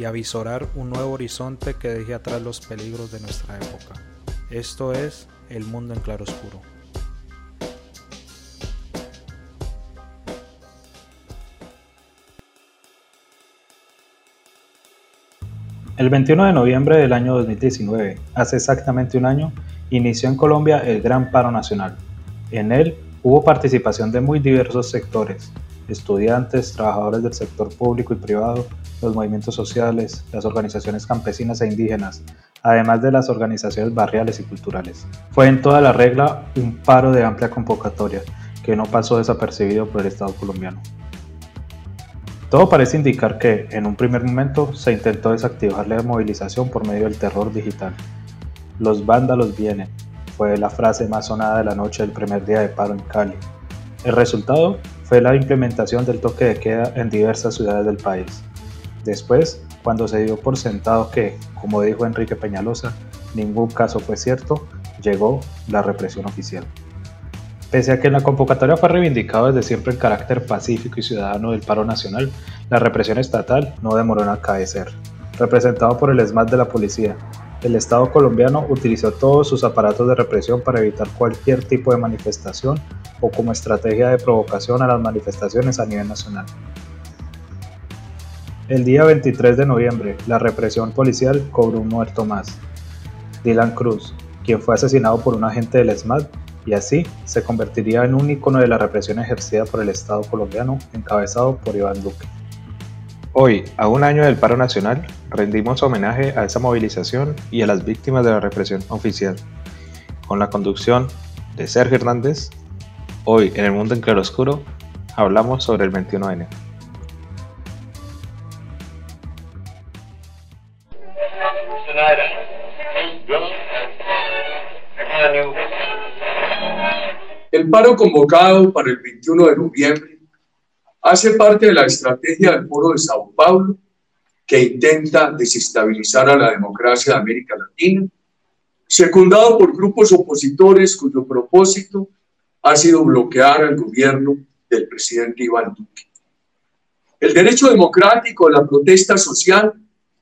y avisorar un nuevo horizonte que deje atrás los peligros de nuestra época. Esto es El Mundo en Claroscuro. El 21 de noviembre del año 2019, hace exactamente un año, inició en Colombia el Gran Paro Nacional. En él hubo participación de muy diversos sectores, estudiantes, trabajadores del sector público y privado, los movimientos sociales, las organizaciones campesinas e indígenas, además de las organizaciones barriales y culturales. Fue en toda la regla un paro de amplia convocatoria que no pasó desapercibido por el Estado colombiano. Todo parece indicar que, en un primer momento, se intentó desactivar la movilización por medio del terror digital. Los vándalos vienen, fue la frase más sonada de la noche del primer día de paro en Cali. El resultado fue la implementación del toque de queda en diversas ciudades del país. Después, cuando se dio por sentado que, como dijo Enrique Peñalosa, ningún caso fue cierto, llegó la represión oficial. Pese a que en la convocatoria fue reivindicado desde siempre el carácter pacífico y ciudadano del paro nacional, la represión estatal no demoró en acaecer. Representado por el ESMAD de la policía, el Estado colombiano utilizó todos sus aparatos de represión para evitar cualquier tipo de manifestación o como estrategia de provocación a las manifestaciones a nivel nacional. El día 23 de noviembre, la represión policial cobró un muerto más, Dylan Cruz, quien fue asesinado por un agente del ESMAD y así se convertiría en un icono de la represión ejercida por el Estado colombiano encabezado por Iván Duque. Hoy, a un año del paro nacional, rendimos homenaje a esa movilización y a las víctimas de la represión oficial. Con la conducción de Sergio Hernández, hoy en el mundo en claroscuro hablamos sobre el 21N. El paro convocado para el 21 de noviembre hace parte de la estrategia del Foro de Sao Paulo que intenta desestabilizar a la democracia de América Latina, secundado por grupos opositores cuyo propósito ha sido bloquear al gobierno del presidente Iván Duque. El derecho democrático de la protesta social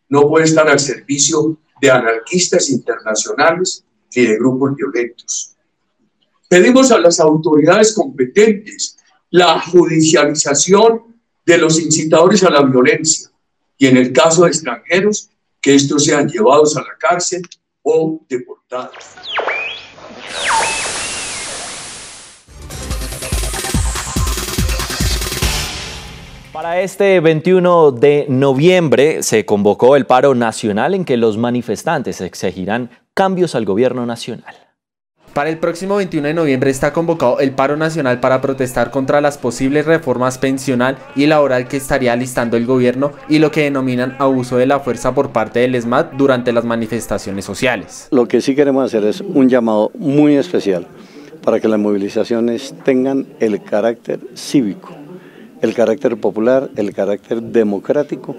no puede estar al servicio de anarquistas internacionales ni de grupos violentos. Pedimos a las autoridades competentes la judicialización de los incitadores a la violencia y en el caso de extranjeros, que estos sean llevados a la cárcel o deportados. Para este 21 de noviembre se convocó el paro nacional en que los manifestantes exigirán cambios al gobierno nacional. Para el próximo 21 de noviembre está convocado el paro nacional para protestar contra las posibles reformas pensional y laboral que estaría listando el gobierno y lo que denominan abuso de la fuerza por parte del ESMAD durante las manifestaciones sociales. Lo que sí queremos hacer es un llamado muy especial para que las movilizaciones tengan el carácter cívico, el carácter popular, el carácter democrático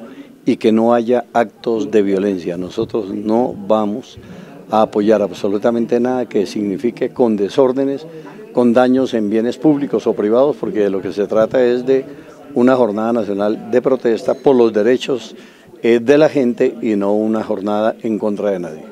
y que no haya actos de violencia. Nosotros no vamos a apoyar absolutamente nada que signifique con desórdenes, con daños en bienes públicos o privados, porque de lo que se trata es de una jornada nacional de protesta por los derechos eh, de la gente y no una jornada en contra de nadie.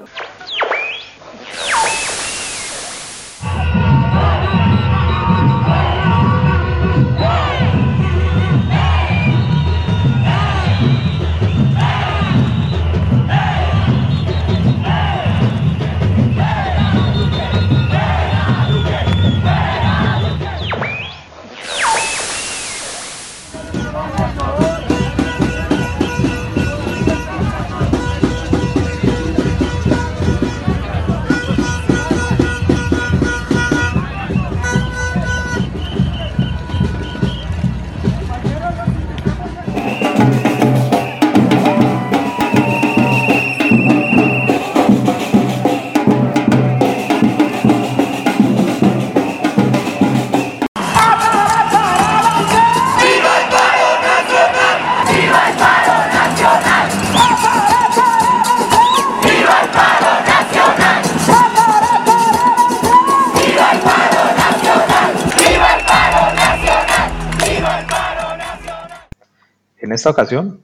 Esta ocasión,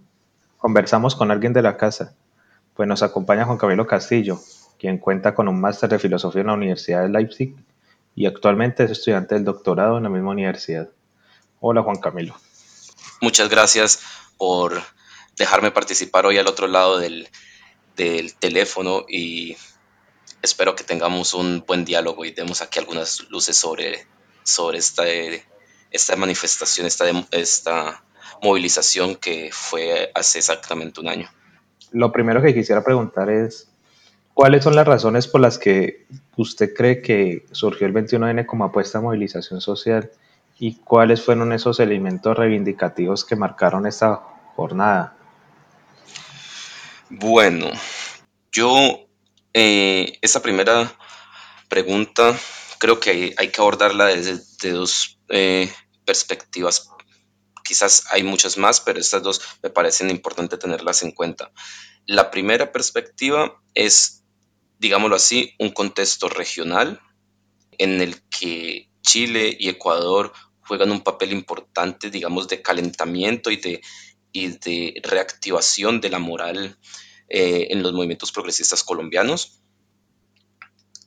conversamos con alguien de la casa, pues nos acompaña Juan Camilo Castillo, quien cuenta con un máster de filosofía en la Universidad de Leipzig y actualmente es estudiante del doctorado en la misma universidad. Hola Juan Camilo. Muchas gracias por dejarme participar hoy al otro lado del, teléfono y espero que tengamos un buen diálogo y demos aquí algunas luces sobre, sobre esta, esta manifestación, esta, esta movilización que fue hace exactamente un año. Lo primero que quisiera preguntar es, ¿cuáles son las razones por las que usted cree que surgió el 21N como apuesta a movilización social y cuáles fueron esos elementos reivindicativos que marcaron esta jornada? Bueno, yo eh, esa primera pregunta creo que hay, que abordarla desde dos eh, perspectivas. Quizás hay muchas más, pero estas dos me parecen importantes tenerlas en cuenta. La primera perspectiva es, digámoslo así, un contexto regional en el que Chile y Ecuador juegan un papel importante, digamos, de calentamiento y de, y de reactivación de la moral eh, en los movimientos progresistas colombianos.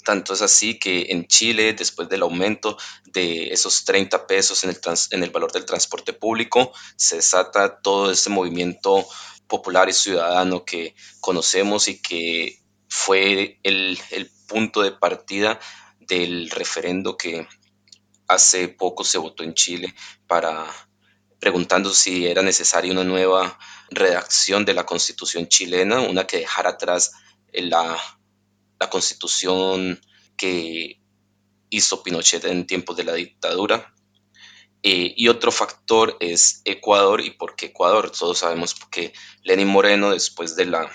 Tanto es así que en Chile, después del aumento de esos 30 pesos en el, en el valor del transporte público, se desata todo ese movimiento popular y ciudadano que conocemos y que fue el, el punto de partida del referendo que hace poco se votó en Chile para preguntando si era necesaria una nueva redacción de la constitución chilena, una que dejara atrás la, la constitución que hizo Pinochet en tiempos de la dictadura. Eh, y otro factor es Ecuador. ¿Y por qué Ecuador? Todos sabemos que Lenin Moreno, después de la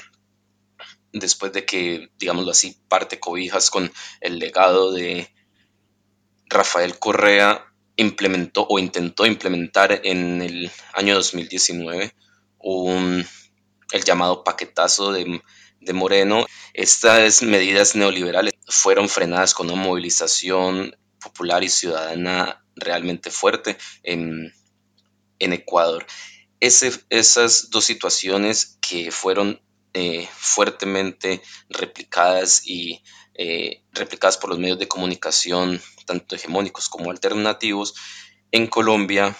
después de que, digámoslo así, parte cobijas con el legado de Rafael Correa, implementó o intentó implementar en el año 2019 un, el llamado paquetazo de, Moreno. Estas medidas neoliberales fueron frenadas con una movilización popular y ciudadana realmente fuerte en, Ecuador. esas dos situaciones que fueron eh, fuertemente replicadas y eh, replicadas por los medios de comunicación, tanto hegemónicos como alternativos, en Colombia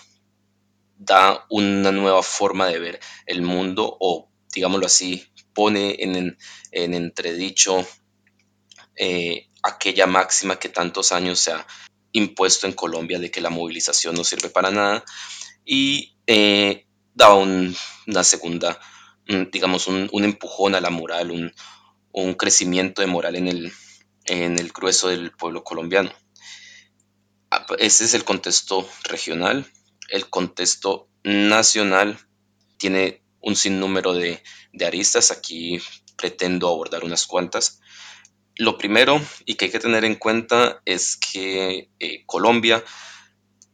da una nueva forma de ver el mundo o, digámoslo así, pone en, entredicho eh, aquella máxima que tantos años se ha impuesto en Colombia de que la movilización no sirve para nada y eh, da una segunda, digamos, un, empujón a la moral, un, un crecimiento de moral en el, en el grueso del pueblo colombiano. Ah, ese es el contexto regional. El contexto nacional tiene un sinnúmero de, aristas. Aquí pretendo abordar unas cuantas. Lo primero y que hay que tener en cuenta es que eh, Colombia,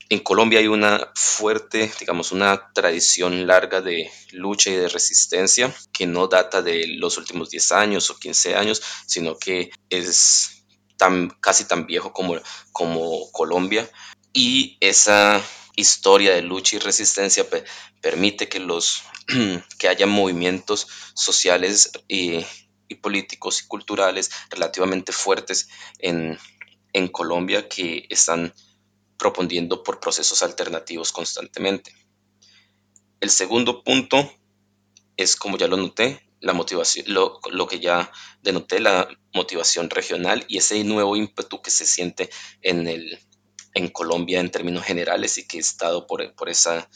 en Colombia hay una fuerte, digamos, una tradición larga de lucha y de resistencia que no data de los últimos 10 años o 15 años, sino que es tan, casi tan viejo como, como Colombia. Y esa historia de lucha y resistencia permite que, los, que haya movimientos sociales y, políticos y culturales relativamente fuertes en, Colombia que están proponiendo por procesos alternativos constantemente. El segundo punto es, como ya lo noté, la motivación, lo, que ya denoté, la motivación regional y ese nuevo ímpetu que se siente en, el, en Colombia en términos generales y que es dado por, por, esa,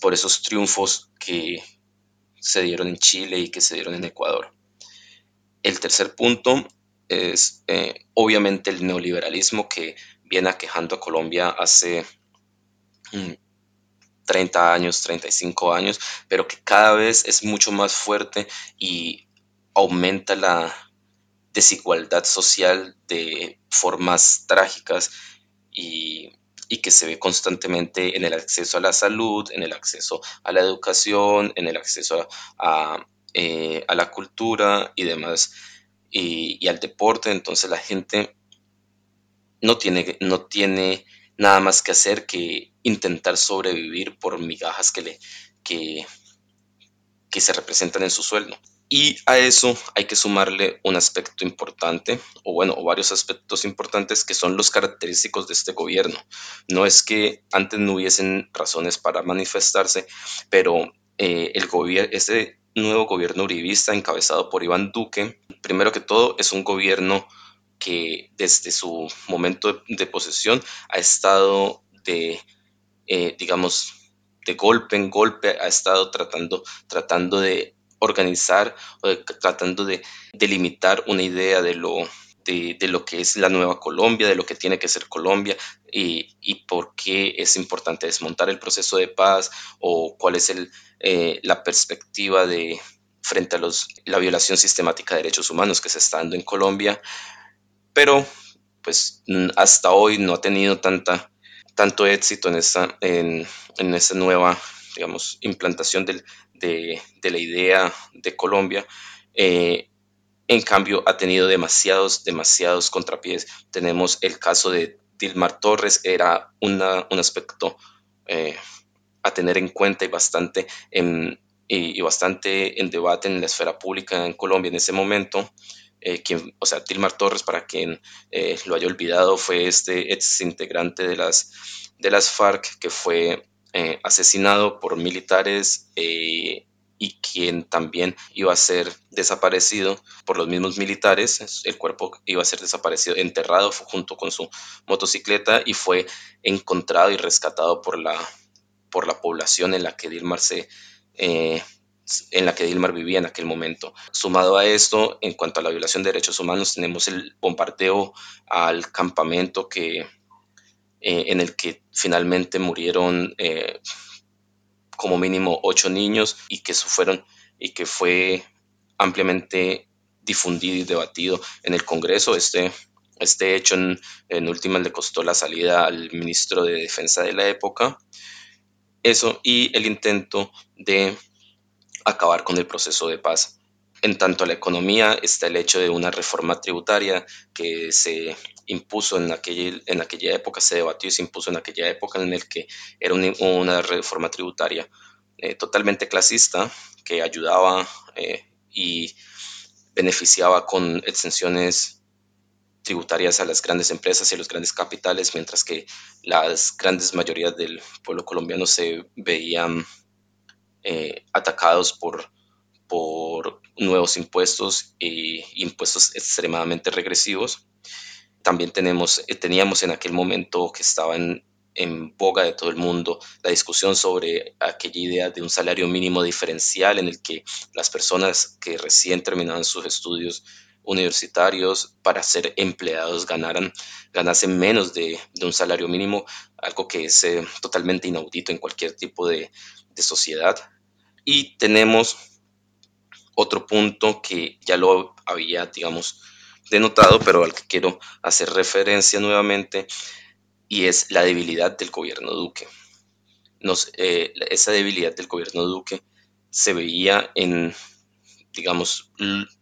por esos triunfos que se dieron en Chile y que se dieron en Ecuador. El tercer punto es eh, obviamente el neoliberalismo que viene aquejando a Colombia hace mm, 30 años, 35 años, pero que cada vez es mucho más fuerte y aumenta la desigualdad social de formas trágicas y, que se ve constantemente en el acceso a la salud, en el acceso a la educación, en el acceso a, eh, la cultura y demás, y, y, al deporte. Entonces la gente no tiene, no tiene nada más que hacer que intentar sobrevivir por migajas que le, que, que se representan en su sueldo. Y a eso hay que sumarle un aspecto importante, o bueno, varios aspectos importantes que son los característicos de este gobierno. No es que antes no hubiesen razones para manifestarse, pero eh, el este nuevo gobierno uribista encabezado por Iván Duque, primero que todo es un gobierno que desde su momento de, posesión ha estado de, eh, digamos, de golpe en golpe, ha estado tratando, tratando de organizar o tratando de delimitar una idea de lo, de, lo que es la nueva Colombia, de lo que tiene que ser Colombia y, y, por qué es importante desmontar el proceso de paz o cuál es el, eh, la perspectiva de frente a los, la violación sistemática de derechos humanos que se está dando en Colombia, pero pues hasta hoy no ha tenido tanta, tanto éxito en esta, en, en esa nueva digamos, implantación del, de, la idea de Colombia. Eh, en cambio, ha tenido demasiados, demasiados contrapiés. Tenemos el caso de Dilmar Torres, era una, un aspecto eh, a tener en cuenta y bastante en, y, bastante en debate en la esfera pública en Colombia en ese momento. Eh, quien, o sea, Dilmar Torres, para quien lo haya olvidado, fue este ex integrante de las, de las FARC que fue eh, asesinado por militares eh, y quien también iba a ser desaparecido por los mismos militares. El cuerpo iba a ser desaparecido, enterrado junto con su motocicleta y fue encontrado y rescatado por la, por la población en la que Dilmar se... Eh, en la que Dilmar vivía en aquel momento. Sumado a esto, en cuanto a la violación de derechos humanos, tenemos el bombardeo al campamento que eh, en el que finalmente murieron eh, como mínimo ocho niños y que, fueron, y que fue ampliamente difundido y debatido en el Congreso. Este, este hecho en, en última le costó la salida al ministro de Defensa de la época. Eso y el intento de acabar con el proceso de paz. En tanto a la economía está el hecho de una reforma tributaria que se impuso en aquella, en aquella época, se debatió y se impuso en aquella época en el que era una, reforma tributaria eh, totalmente clasista que ayudaba eh, y beneficiaba con exenciones tributarias a las grandes empresas y a los grandes capitales, mientras que las grandes mayorías del pueblo colombiano se veían eh, atacados por, por nuevos impuestos e impuestos extremadamente regresivos también tenemos, eh, teníamos en aquel momento que estaba en, boga de todo el mundo la discusión sobre aquella idea de un salario mínimo diferencial en el que las personas que recién terminaban sus estudios universitarios para ser empleados ganaran, ganasen menos de, un salario mínimo, algo que es eh, totalmente inaudito en cualquier tipo de, de sociedad. Y tenemos otro punto que ya lo había, digamos, denotado, pero al que quiero hacer referencia nuevamente, y es la debilidad del gobierno Duque. Nos, eh, esa debilidad del gobierno Duque se veía en, digamos,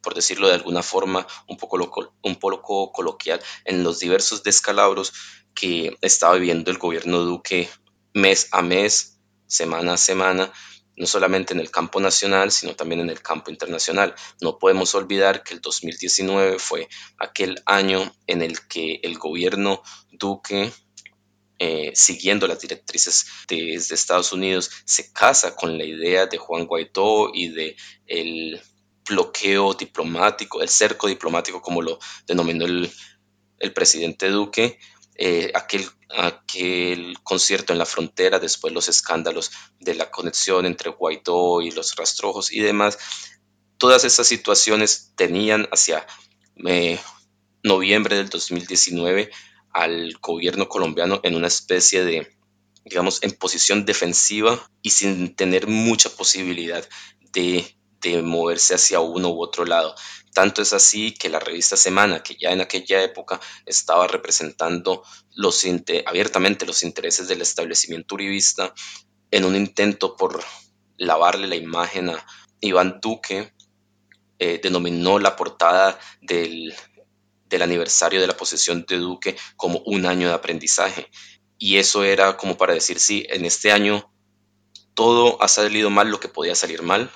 por decirlo de alguna forma, un poco, un poco coloquial, en los diversos descalabros que estaba viviendo el gobierno Duque mes a mes, semana a semana, no solamente en el campo nacional, sino también en el campo internacional. No podemos olvidar que el 2019 fue aquel año en el que el gobierno Duque, eh, siguiendo las directrices de, Estados Unidos, se casa con la idea de Juan Guaidó y de el bloqueo diplomático, el cerco diplomático, como lo denominó el, el presidente Duque, eh, aquel, aquel concierto en la frontera, después los escándalos de la conexión entre Guaidó y los rastrojos y demás, todas esas situaciones tenían hacia eh, noviembre del 2019 al gobierno colombiano en una especie de, digamos, en posición defensiva y sin tener mucha posibilidad de, de moverse hacia uno u otro lado. Tanto es así que la revista Semana, que ya en aquella época estaba representando los, abiertamente los intereses del establecimiento uribista, en un intento por lavarle la imagen a Iván Duque, eh, denominó la portada del, del aniversario de la posesión de Duque como un año de aprendizaje. Y eso era como para decir, sí, en este año todo ha salido mal lo que podía salir mal,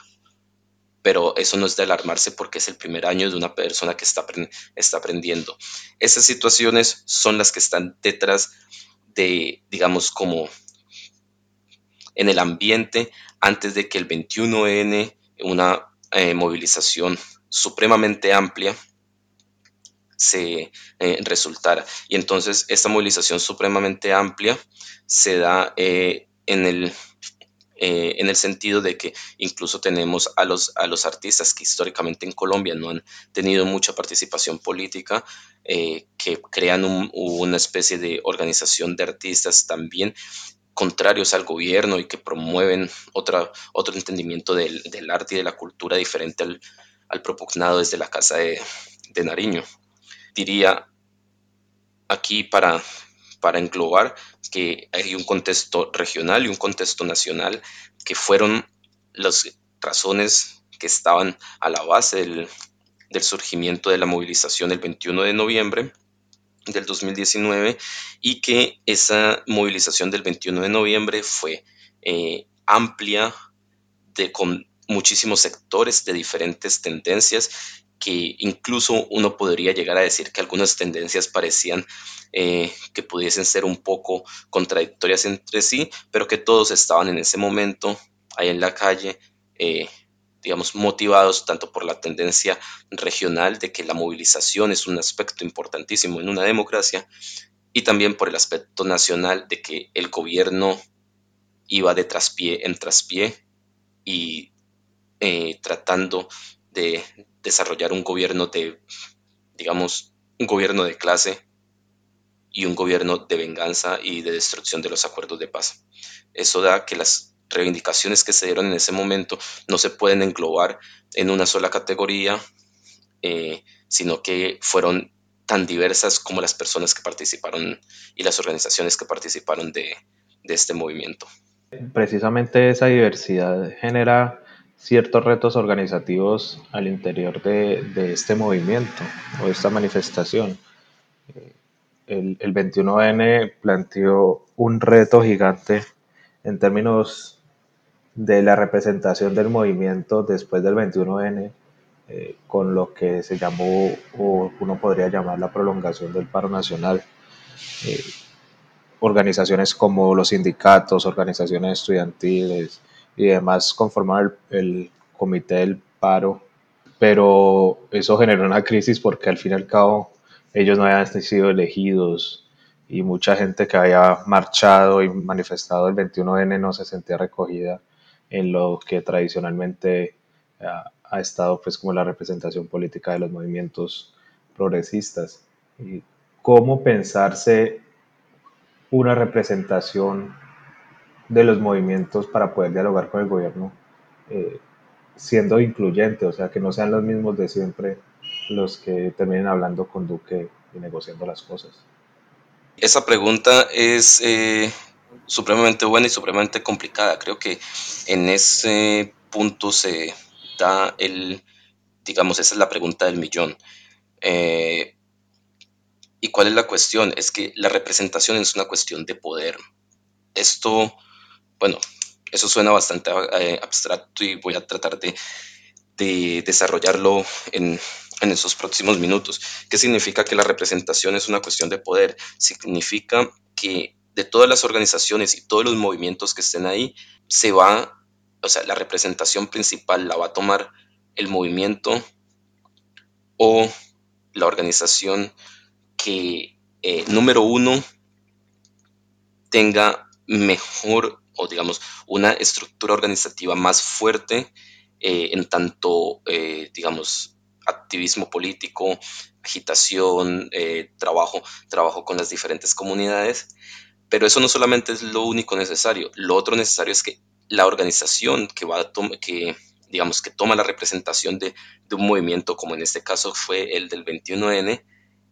pero eso no es de alarmarse porque es el primer año de una persona que está, está aprendiendo. Esas situaciones son las que están detrás de, digamos, como en el ambiente antes de que el 21N, una eh, movilización supremamente amplia, se eh, resultara. Y entonces esta movilización supremamente amplia se da eh, en el en el sentido de que incluso tenemos a los, a los artistas que históricamente en Colombia no han tenido mucha participación política, que crean una especie de organización de artistas también contrarios al gobierno y que promueven otra, otro entendimiento del, arte y de la cultura diferente al, al propugnado desde la Casa de, Nariño. Diría aquí para, para englobar que hay un contexto regional y un contexto nacional que fueron las razones que estaban a la base del, surgimiento de la movilización el 21 de noviembre del 2019 y que esa movilización del 21 de noviembre fue eh, amplia de, con muchísimos sectores de diferentes tendencias que incluso uno podría llegar a decir que algunas tendencias parecían eh, que pudiesen ser un poco contradictorias entre sí, pero que todos estaban en ese momento ahí en la calle eh, digamos, motivados tanto por la tendencia regional de que la movilización es un aspecto importantísimo en una democracia y también por el aspecto nacional de que el gobierno iba de traspié en traspié y eh, tratando de desarrollar un gobierno de, digamos, un gobierno de clase y un gobierno de venganza y de destrucción de los acuerdos de paz. Eso da que las reivindicaciones que se dieron en ese momento no se pueden englobar en una sola categoría, eh, sino que fueron tan diversas como las personas que participaron y las organizaciones que participaron de, este movimiento. Precisamente esa diversidad genera ciertos retos organizativos al interior de, este movimiento o esta manifestación. Eh, el, el 21N planteó un reto gigante en términos de la representación del movimiento después del 21N, eh, con lo que se llamó, o uno podría llamar la prolongación del paro nacional. Eh, organizaciones como los sindicatos, organizaciones estudiantiles y demás conformaron el, comité del paro, pero eso generó una crisis porque al fin y al cabo ellos no habían sido elegidos y mucha gente que había marchado y manifestado el 21N no se sentía recogida en lo que tradicionalmente ha, estado pues como la representación política de los movimientos progresistas. Y cómo pensarse una representación de los movimientos para poder dialogar con el gobierno eh, siendo incluyente, o sea, que no sean los mismos de siempre los que terminen hablando con Duque y negociando las cosas. Esa pregunta es eh, supremamente buena y supremamente complicada. Creo que en ese punto se da el, digamos, esa es la pregunta del millón. Eh, ¿Y cuál es la cuestión? Es que la representación es una cuestión de poder. Esto, bueno, eso suena bastante eh, abstracto y voy a tratar de, de desarrollarlo en, en esos próximos minutos. ¿Qué significa que la representación es una cuestión de poder? Significa que de todas las organizaciones y todos los movimientos que estén ahí, se va, o sea, la representación principal la va a tomar el movimiento o la organización que, eh, número uno, tenga mejor o digamos una estructura organizativa más fuerte eh, en tanto, eh, digamos, activismo político, agitación, trabajo, trabajo con las diferentes comunidades. Pero eso no solamente es lo único necesario, lo otro necesario es que la organización que va a que digamos que toma la representación de, un movimiento, como en este caso fue el del 21N,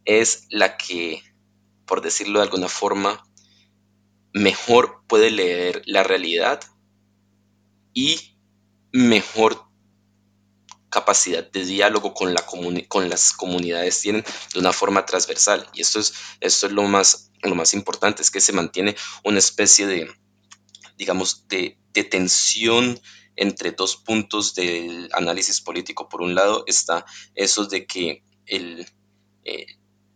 es la que, por decirlo de alguna forma, mejor puede leer la realidad y mejor capacidad de diálogo con, la con las comunidades tienen de una forma transversal. Y esto es, esto es lo, más, lo más importante, es que se mantiene una especie de, digamos, de, tensión entre dos puntos del análisis político. Por un lado está eso de que el, eh,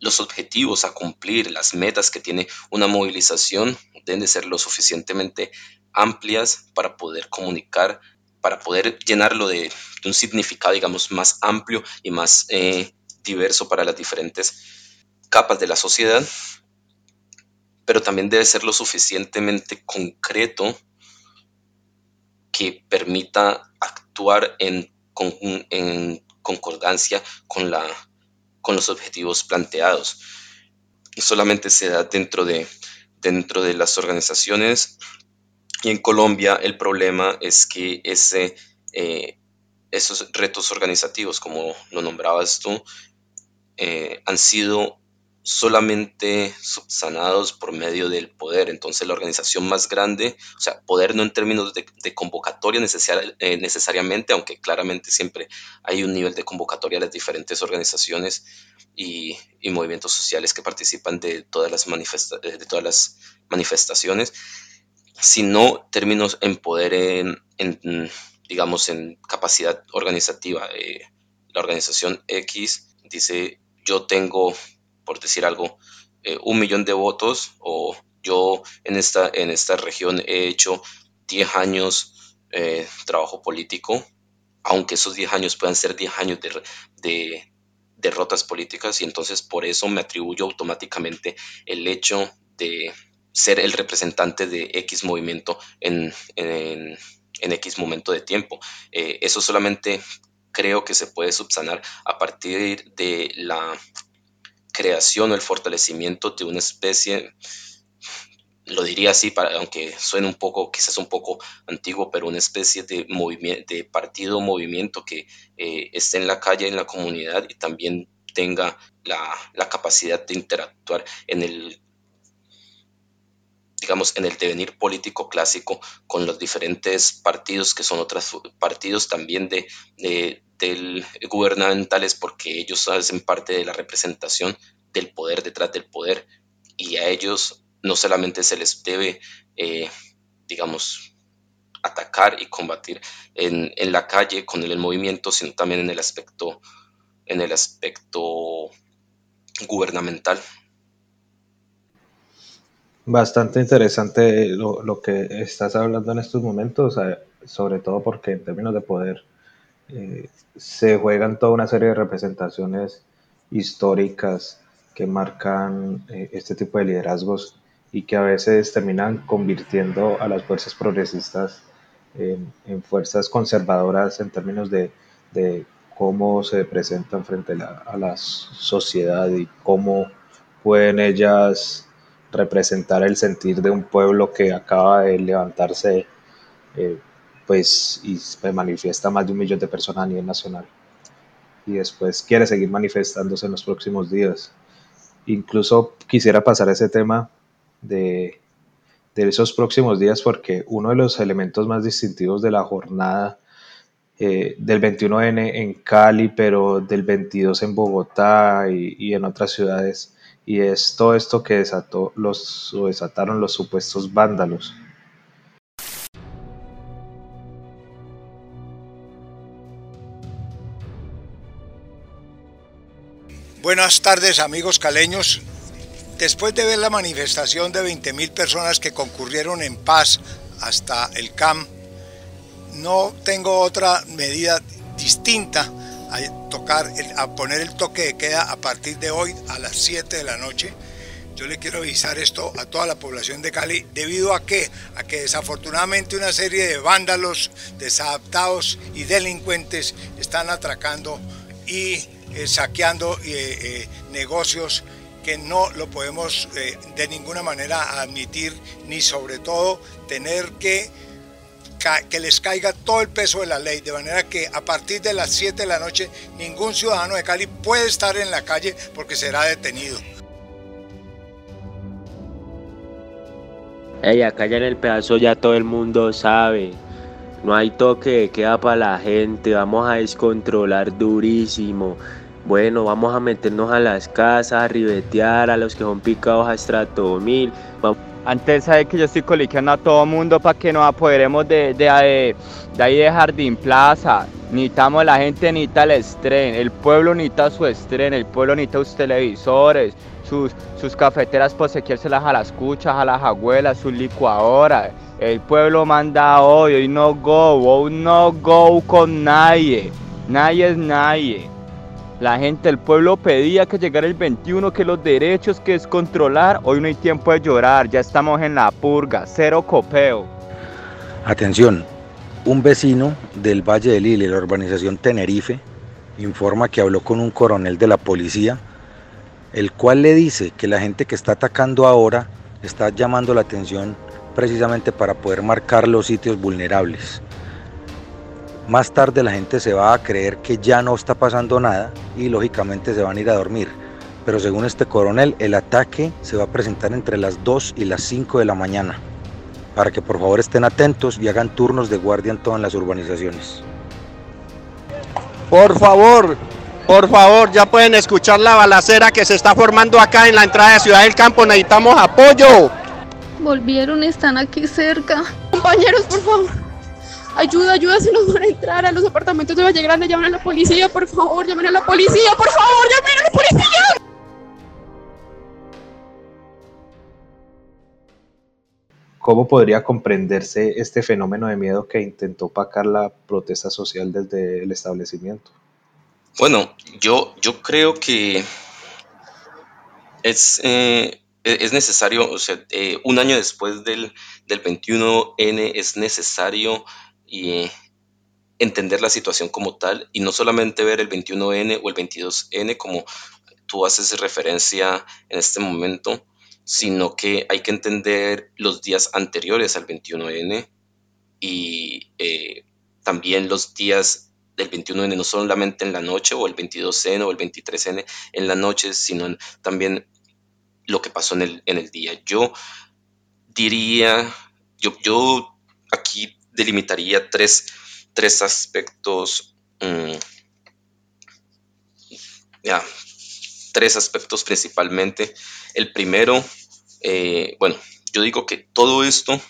los objetivos a cumplir, las metas que tiene una movilización deben de ser lo suficientemente amplias para poder comunicar, para poder llenarlo de, un significado, digamos, más amplio y más eh, diverso para las diferentes capas de la sociedad, pero también debe ser lo suficientemente concreto que permita actuar en concordancia con, la, con los objetivos planteados. Solamente se da dentro de, dentro de las organizaciones. Y en Colombia el problema es que ese, eh, esos retos organizativos, como lo nombrabas tú, eh, han sido solamente subsanados por medio del poder. Entonces la organización más grande, o sea, poder no en términos de, convocatoria eh, necesariamente, aunque claramente siempre hay un nivel de convocatoria a las diferentes organizaciones y, movimientos sociales que participan de todas las, de todas las manifestaciones, sino términos en poder en, digamos, en capacidad organizativa. Eh, la organización X dice, yo tengo por decir algo, eh, un millón de votos o yo en esta, en esta región he hecho 10 años eh, trabajo político, aunque esos 10 años puedan ser 10 años de, de derrotas políticas y entonces por eso me atribuyo automáticamente el hecho de ser el representante de X movimiento en, en, X momento de tiempo. Eh, eso solamente creo que se puede subsanar a partir de la creación o el fortalecimiento de una especie, lo diría así, para, aunque suene un poco, quizás un poco antiguo, pero una especie de, movimiento, de partido movimiento que eh, esté en la calle, en la comunidad y también tenga la capacidad de interactuar en el digamos, en el devenir político clásico con los diferentes partidos que son otros partidos también de, del gubernamentales porque ellos hacen parte de la representación del poder detrás del poder y a ellos no solamente se les debe, eh, digamos, atacar y combatir en, en, la calle con el movimiento, sino también en el aspecto, en el aspecto gubernamental. Bastante interesante lo, lo que estás hablando en estos momentos, sobre todo porque en términos de poder eh, se juegan toda una serie de representaciones históricas que marcan eh, este tipo de liderazgos y que a veces terminan convirtiendo a las fuerzas progresistas en, fuerzas conservadoras en términos de, de, cómo se presentan frente a la, sociedad y cómo pueden ellas representar el sentir de un pueblo que acaba de levantarse eh, pues y se manifiesta más de un millón de personas a nivel nacional y después quiere seguir manifestándose en los próximos días. Incluso quisiera pasar a ese tema de, de esos próximos días porque uno de los elementos más distintivos de la jornada eh, del 21N en Cali, pero del 22 en Bogotá y, y, en otras ciudades, y es todo esto que desató los, desataron los supuestos vándalos Buenas tardes amigos caleños. Después de ver la manifestación de 20.000 personas que concurrieron en paz hasta el CAM, no tengo otra medida distinta a, tocar, a poner el toque de queda a partir de hoy a las 7 de la noche. Yo le quiero avisar esto a toda la población de Cali, debido a que, a que desafortunadamente una serie de vándalos, desadaptados y delincuentes están atracando y eh, saqueando eh, eh, negocios que no lo podemos de ninguna manera admitir, ni sobre todo tener que que les caiga todo el peso de la ley, de manera que a partir de las 7 de la noche ningún ciudadano de Cali puede estar en la calle porque será detenido. Ey, acá en el pedazo ya todo el mundo sabe. No hay toque de queda para la gente, vamos a descontrolar durísimo. Bueno, vamos a meternos a las casas, a ribetear a los que son picados a estrato 1000. Antes sabe que yo estoy coliqueando a todo mundo para que nos apoderemos de, de, de, ahí de Jardín Plaza. Necesitamos la gente, necesita el estreno, el pueblo necesita su estreno, el pueblo necesita sus televisores, sus, sus cafeteras por las a las cuchas, a las abuelas, sus licuadoras. El pueblo manda hoy, hoy no go, hoy no go con nadie. Nadie es nadie. La gente, el pueblo pedía que llegara el 21, que los derechos, que es controlar. Hoy no hay tiempo de llorar, ya estamos en la purga, cero copeo. Atención, un vecino del Valle del Lille, la urbanización Tenerife, informa que habló con un coronel de la policía, el cual le dice que la gente que está atacando ahora está llamando la atención precisamente para poder marcar los sitios vulnerables. Más tarde la gente se va a creer que ya no está pasando nada y lógicamente se van a ir a dormir. Pero según este coronel, el ataque se va a presentar entre las 2 y las 5 de la mañana. Para que por favor estén atentos y hagan turnos de guardia en todas las urbanizaciones. Por favor, por favor, ya pueden escuchar la balacera que se está formando acá en la entrada de Ciudad del Campo. Necesitamos apoyo. Volvieron, están aquí cerca. Compañeros, por favor ayuda, ayuda, si nos van a entrar a los apartamentos de Valle Grande, llamen a la policía, por favor, llamen a la policía, por favor, llamen a la policía. ¿Cómo podría comprenderse este fenómeno de miedo que intentó opacar la protesta social desde el establecimiento? Bueno, yo, yo creo que es, eh, es necesario, o sea, eh, un año después del, del 21N es necesario y entender la situación como tal y no solamente ver el 21N o el 22N como tú haces referencia en este momento, sino que hay que entender los días anteriores al 21N y eh, también los días del 21N, no solamente en la noche o el 22N o el 23N en la noche, sino también lo que pasó en el, en el día. Yo diría, yo, yo aquí delimitaría tres, tres aspectos, mm, ya, tres aspectos principalmente. El primero, eh, bueno, yo digo que todo esto,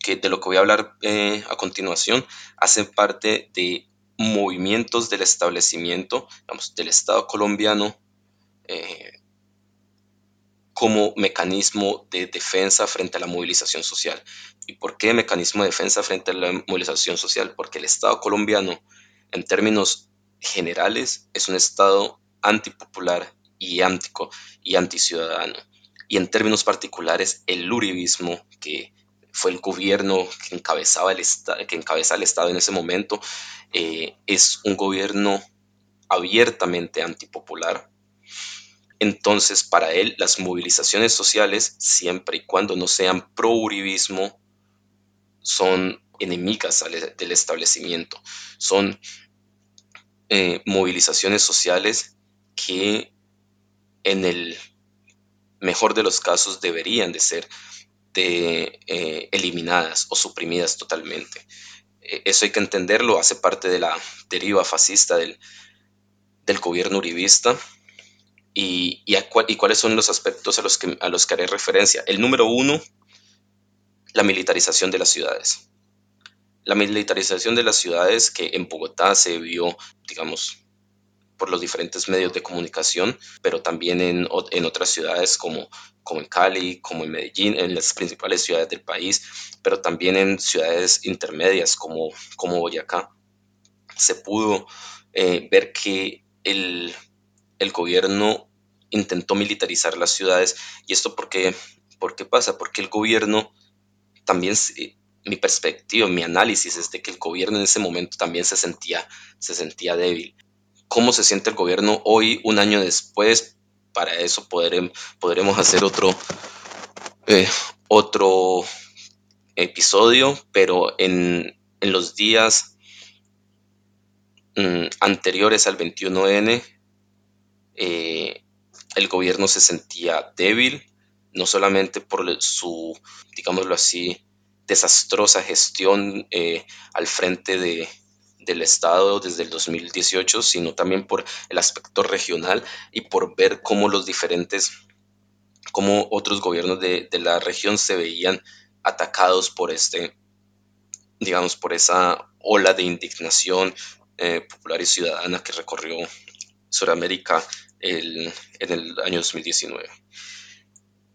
que de lo que voy a hablar eh, a continuación, hacen parte de movimientos del establecimiento, digamos, del Estado colombiano, eh, como mecanismo de defensa frente a la movilización social. ¿Y por qué mecanismo de defensa frente a la movilización social? Porque el Estado colombiano, en términos generales, es un Estado antipopular y, antico, y anticiudadano. Y en términos particulares, el uribismo, que fue el gobierno que encabezaba el, que encabeza el Estado en ese momento, eh, es un gobierno abiertamente antipopular, entonces, para él, las movilizaciones sociales, siempre y cuando no sean pro-uribismo, son enemigas del establecimiento. Son eh, movilizaciones sociales que en el mejor de los casos deberían de ser eh, eliminadas o suprimidas totalmente. E, eso hay que entenderlo, hace parte de la deriva fascista del, del gobierno uribista y, y, cuáles son los aspectos a los, que, a los que haré referencia. El número uno, la militarización de las ciudades. La militarización de las ciudades que en Bogotá se vio, digamos, por los diferentes medios de comunicación, pero también en, en otras ciudades como, como en Cali, como en Medellín, en las principales ciudades del país, pero también en ciudades intermedias como, como Boyacá. Se pudo eh, ver que el el gobierno intentó militarizar las ciudades. ¿Y esto por qué, pasa? Porque el gobierno también, mi perspectiva, mi análisis es de que el gobierno en ese momento también se sentía, se sentía débil. ¿Cómo se siente el gobierno hoy, un año después? Para eso podremos hacer otro, eh, otro episodio, pero en, los días mm, anteriores al 21N, eh, el gobierno se sentía débil, no solamente por su, digámoslo así, desastrosa gestión eh, al frente de, del Estado desde el 2018, sino también por el aspecto regional y por ver cómo los diferentes cómo otros gobiernos de, la región se veían atacados por este, digamos, por esa ola de indignación eh, popular y ciudadana que recorrió Sudamérica en el año 2019.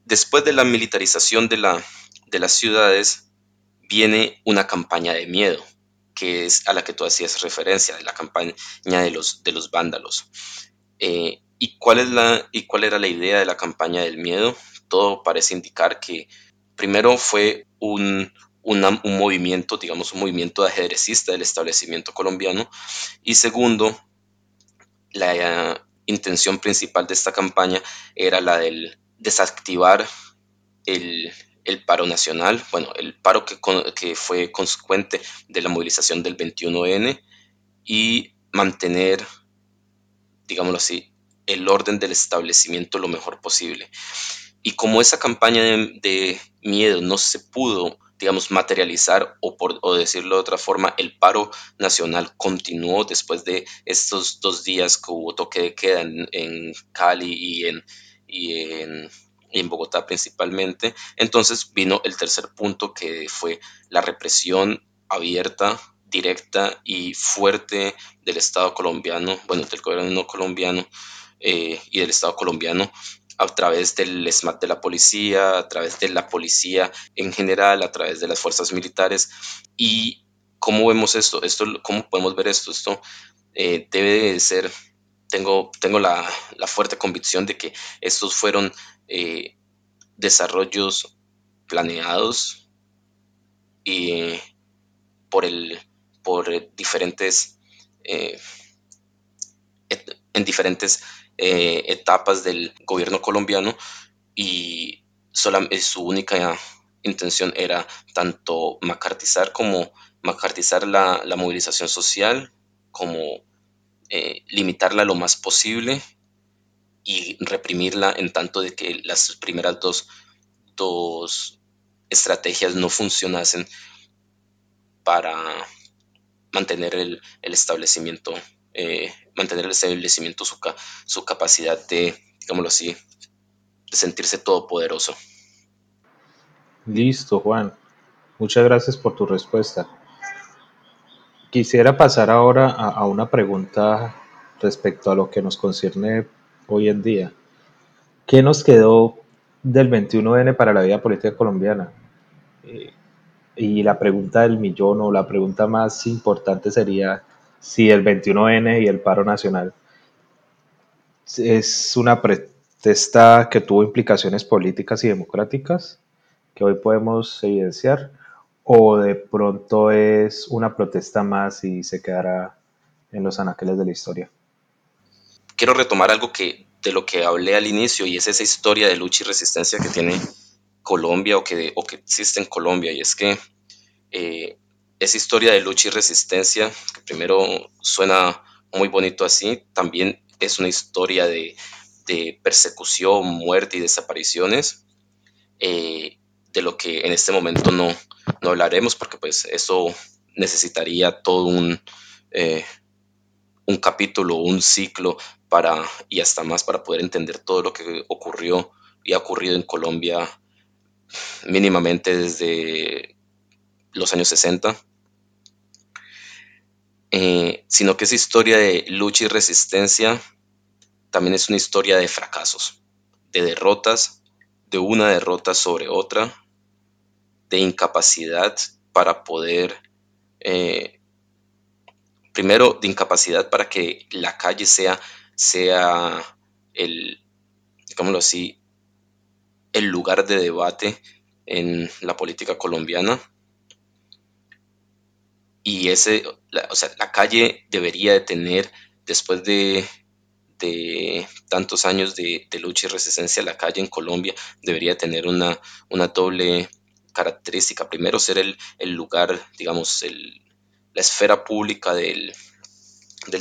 Después de la militarización de, la, de las ciudades, viene una campaña de miedo, que es a la que tú hacías referencia, de la campaña de los, de los vándalos. Eh, ¿y, cuál es la, ¿Y cuál era la idea de la campaña del miedo? Todo parece indicar que primero fue un, un movimiento, digamos, un movimiento ajedrecista del establecimiento colombiano, y segundo, la intención principal de esta campaña era la del desactivar el, paro nacional, bueno, el paro que, que fue consecuente de la movilización del 21N y mantener, digámoslo así, el orden del establecimiento lo mejor posible. Y como esa campaña de miedo no se pudo digamos, materializar o, por, o decirlo de otra forma, el paro nacional continuó después de estos dos días que hubo toque de queda en, Cali y en, y en, en Bogotá principalmente. Entonces vino el tercer punto que fue la represión abierta directa y fuerte del Estado colombiano, bueno, del gobierno colombiano eh, y del Estado colombiano a través del SMAT de la policía, a través de la policía en general, a través de las fuerzas militares. ¿Y cómo vemos esto? esto ¿Cómo podemos ver esto? Esto eh, debe de ser, tengo, tengo la, fuerte convicción de que estos fueron eh, desarrollos planeados y por, el, por diferentes... Eh, en diferentes eh, etapas del gobierno colombiano y eh, su única intención era tanto macartizar como macartizar la, movilización social, como eh, limitarla lo más posible y reprimirla en tanto de que las primeras dos, estrategias no funcionasen para mantener el establecimiento eh, mantener el establecimiento su, capacidad de, digámoslo así, de sentirse todopoderoso. Listo, Juan. Muchas gracias por tu respuesta. Quisiera pasar ahora a, una pregunta respecto a lo que nos concierne hoy en día. ¿Qué nos quedó del 21N para la vida política colombiana? Eh, y la pregunta del millón o la pregunta más importante sería, si el 21N y el paro nacional es una protesta que tuvo implicaciones políticas y democráticas que hoy podemos evidenciar o de pronto es una protesta más y se quedará en los anaqueles de la historia. Quiero retomar algo que de lo que hablé al inicio y es esa historia de lucha y resistencia que tiene Colombia o que, o que existe en Colombia y es que eh, esa historia de lucha y resistencia, que primero suena muy bonito así, también es una historia de, persecución, muerte y desapariciones, eh, de lo que en este momento no, no, hablaremos, porque pues eso necesitaría todo un, eh, un capítulo, un ciclo para, y hasta más para poder entender todo lo que ocurrió y ha ocurrido en Colombia mínimamente desde los años 60, eh, sino que esa historia de lucha y resistencia también es una historia de fracasos, de derrotas, de una derrota sobre otra, de incapacidad para poder, eh, primero, de incapacidad para que la calle sea, sea el, digámoslo así, el lugar de debate en la política colombiana y ese, la, o sea, la calle debería de tener, después de, tantos años de, lucha y resistencia, la calle en Colombia debería tener una, una doble característica. Primero, ser el, lugar, digamos, el, la esfera pública del,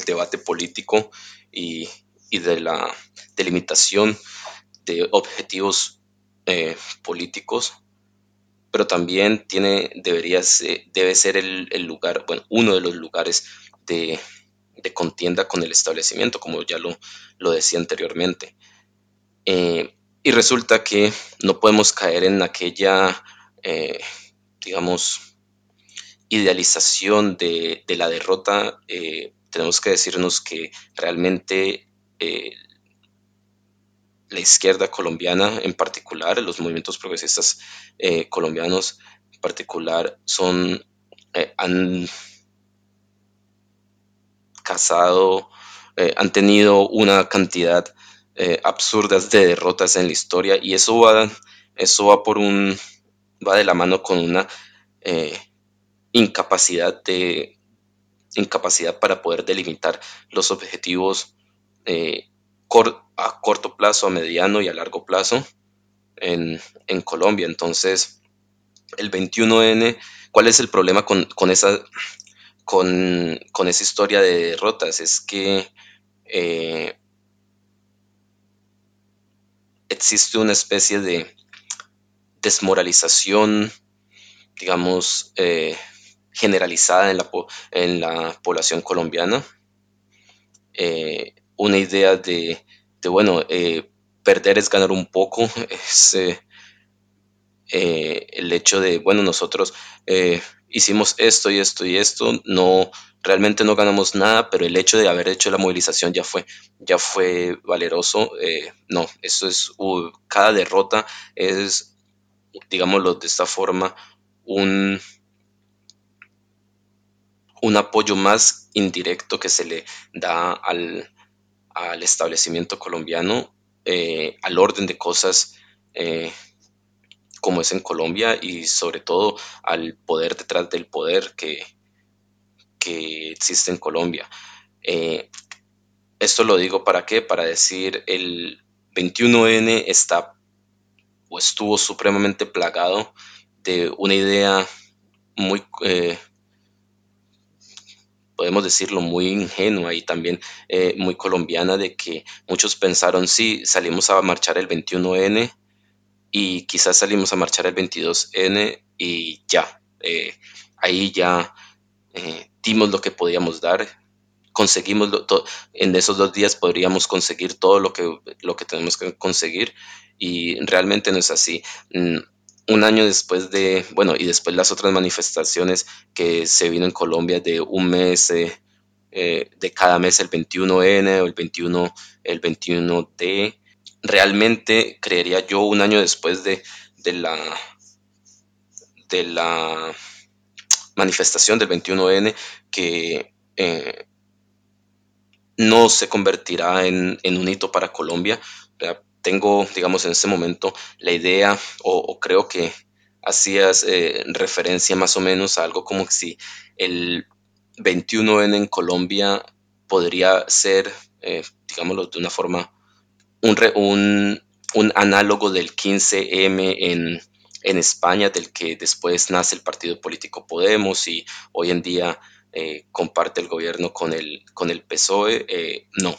debate político y, de la delimitación de objetivos eh, políticos pero también tiene, debería debe ser el, lugar, bueno, uno de los lugares de, contienda con el establecimiento, como ya lo, lo decía anteriormente. Eh, y resulta que no podemos caer en aquella, eh, digamos, idealización de, la derrota. Eh, tenemos que decirnos que realmente la izquierda colombiana en particular, los movimientos progresistas colombianos en particular, son, han casado, han tenido una cantidad eh, absurdas de derrotas en la historia y eso va, eso va por un, va de la mano con una eh, incapacidad de incapacidad para poder delimitar los objetivos eh, a corto plazo, a mediano y a largo plazo en, Colombia. Entonces, el 21N, ¿cuál es el problema con, esa, con, esa historia de derrotas? Es que existe una especie de desmoralización, digamos, eh, generalizada en la, en la, población colombiana. Eh, una idea de, bueno, eh, perder es ganar un poco, es el hecho de, bueno, nosotros hicimos esto y esto y esto, no, realmente no ganamos nada, pero el hecho de haber hecho la movilización ya fue, ya fue valeroso. Eh, no, eso es, cada derrota es, digámoslo de esta forma, un, un apoyo más indirecto que se le da al, establecimiento colombiano, eh, al orden de cosas eh, como es en Colombia y sobre todo al poder detrás del poder que, que existe en Colombia. Eh, esto lo digo para qué? Para decir el 21N está o estuvo supremamente plagado de una idea muy, eh, podemos decirlo, muy ingenua y también eh, muy colombiana de que muchos pensaron, sí, salimos a marchar el 21N y quizás salimos a marchar el 22N y ya, ahí ya dimos lo que podíamos dar, conseguimos en esos dos días podríamos conseguir todo lo que, lo que tenemos que conseguir y realmente no es así. Mm, un año después de, bueno, y después las otras manifestaciones que se vino en Colombia de un mes, eh, eh, de cada mes el 21N o el 21, el 21D, realmente creería yo un año después de, de la de la manifestación del 21N que eh, no se convertirá en, un hito para Colombia. Tengo, digamos, en ese momento la idea, o, creo que hacías eh, referencia más o menos a algo como si el 21N en Colombia podría ser, eh, digámoslo de una forma, un, un, un análogo del 15M en, en España, del que después nace el partido político Podemos y hoy en día eh, comparte el gobierno con el, con el PSOE. No,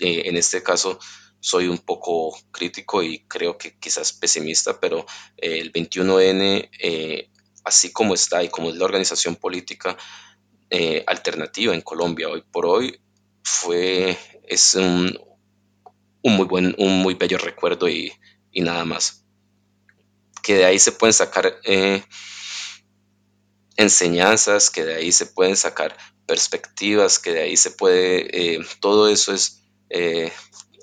en este caso soy un poco crítico y creo que quizás pesimista, pero el 21N, así como está y como es la organización política alternativa en Colombia hoy por hoy, fue, es un, un muy buen, un muy bello recuerdo y, y nada más. Que de ahí se pueden sacar eh, enseñanzas, que de ahí se pueden sacar perspectivas, que de ahí se puede, eh, todo eso es, eh,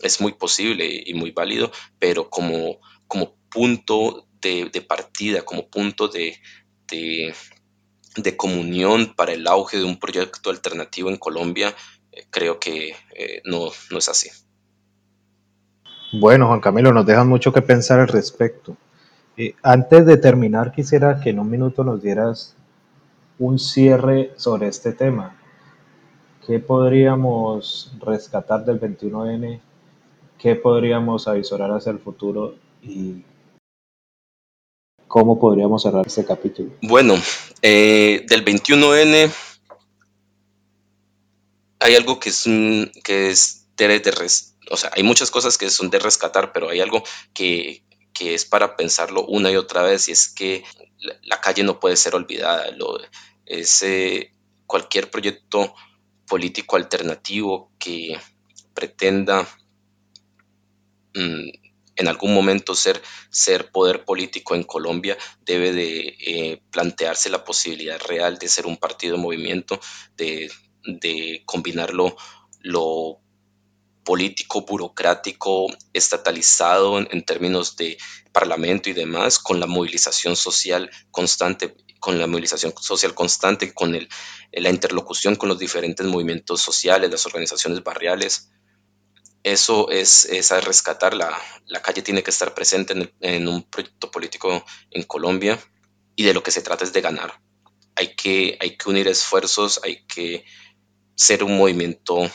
es muy posible y muy válido, pero como, como punto de, partida, como punto de, de, comunión para el auge de un proyecto alternativo en Colombia, creo que no, no es así. Bueno, Juan Camilo, nos dejan mucho que pensar al respecto. Eh, antes de terminar, quisiera que en un minuto nos dieras un cierre sobre este tema. ¿Qué podríamos rescatar del 21N? ¿Qué podríamos avisorar hacia el futuro? ¿Y cómo podríamos cerrar este capítulo? Bueno, eh, del 21N hay algo que es, que es de, o sea, hay muchas cosas que son de rescatar, pero hay algo que, que es para pensarlo una y otra vez y es que la, calle no puede ser olvidada. Lo, cualquier proyecto político alternativo que pretenda mm, en algún momento ser, poder político en Colombia debe de eh, plantearse la posibilidad real de ser un partido de movimiento, de, de combinarlo lo político, burocrático, estatalizado en, términos de parlamento y demás, con la movilización social constante, con la movilización social constante, con el, la interlocución con los diferentes movimientos sociales, las organizaciones barriales. Eso es, es rescatar. La, la, calle tiene que estar presente en, en un proyecto político en Colombia y de lo que se trata es de ganar. Hay que, hay que unir esfuerzos, hay que ser un movimiento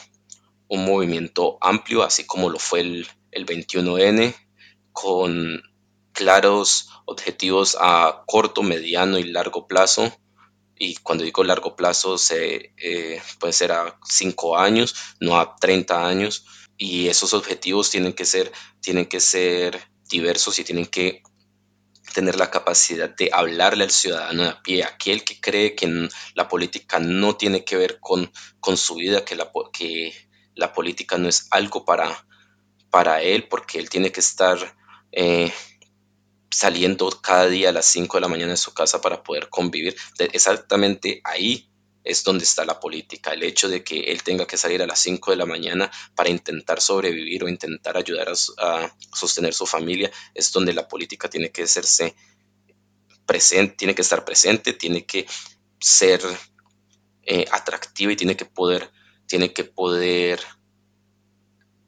un movimiento amplio, así como lo fue el, 21N, con claros objetivos a corto, mediano y largo plazo. Y cuando digo largo plazo, se, eh, puede ser a 5 años, no a 30 años. Y esos objetivos tienen que ser, tienen que ser diversos y tienen que tener la capacidad de hablarle al ciudadano de a pie, aquel que cree que la política no tiene que ver con, con su vida, que, la, que la política no es algo para, para él, porque él tiene que estar eh, saliendo cada día a las 5 de la mañana de su casa para poder convivir. exactamente ahí es donde está la política, el hecho de que él tenga que salir a las 5 de la mañana para intentar sobrevivir o intentar ayudar a, sostener su familia, es donde la política tiene que hacerse presente, tiene que estar presente, tiene que ser eh, atractiva y tiene que poder tiene que poder,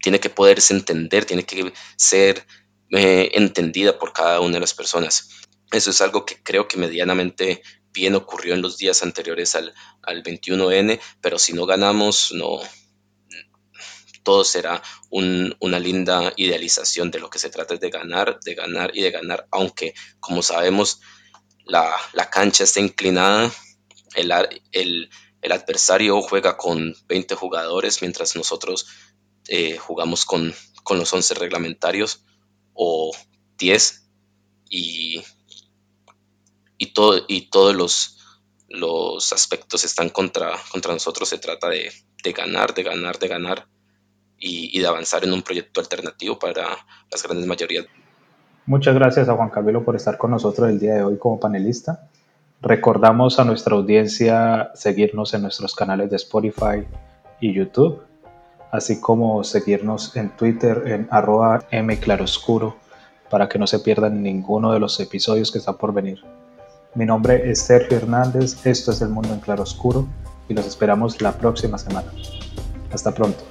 tiene que poderse entender, tiene que ser eh, entendida por cada una de las personas. Eso es algo que creo que medianamente bien ocurrió en los días anteriores al, al 21N, pero si no ganamos, no, todo será una linda idealización de lo que se trata de ganar, de ganar y de ganar, aunque como sabemos la, la cancha está inclinada, el, el, el adversario juega con 20 jugadores mientras nosotros eh, jugamos con, los 11 reglamentarios o 10 y, y, todo, y todos los, los aspectos están contra, contra nosotros. Se trata de, ganar, de ganar, de ganar y, y, de avanzar en un proyecto alternativo para las grandes mayorías. Muchas gracias a Juan Camilo por estar con nosotros el día de hoy como panelista. Recordamos a nuestra audiencia seguirnos en nuestros canales de Spotify y YouTube, así como seguirnos en Twitter en arroba mclaroscuro para que no se pierdan ninguno de los episodios que está por venir. Mi nombre es Sergio Hernández, esto es El Mundo en Claroscuro y los esperamos la próxima semana. Hasta pronto.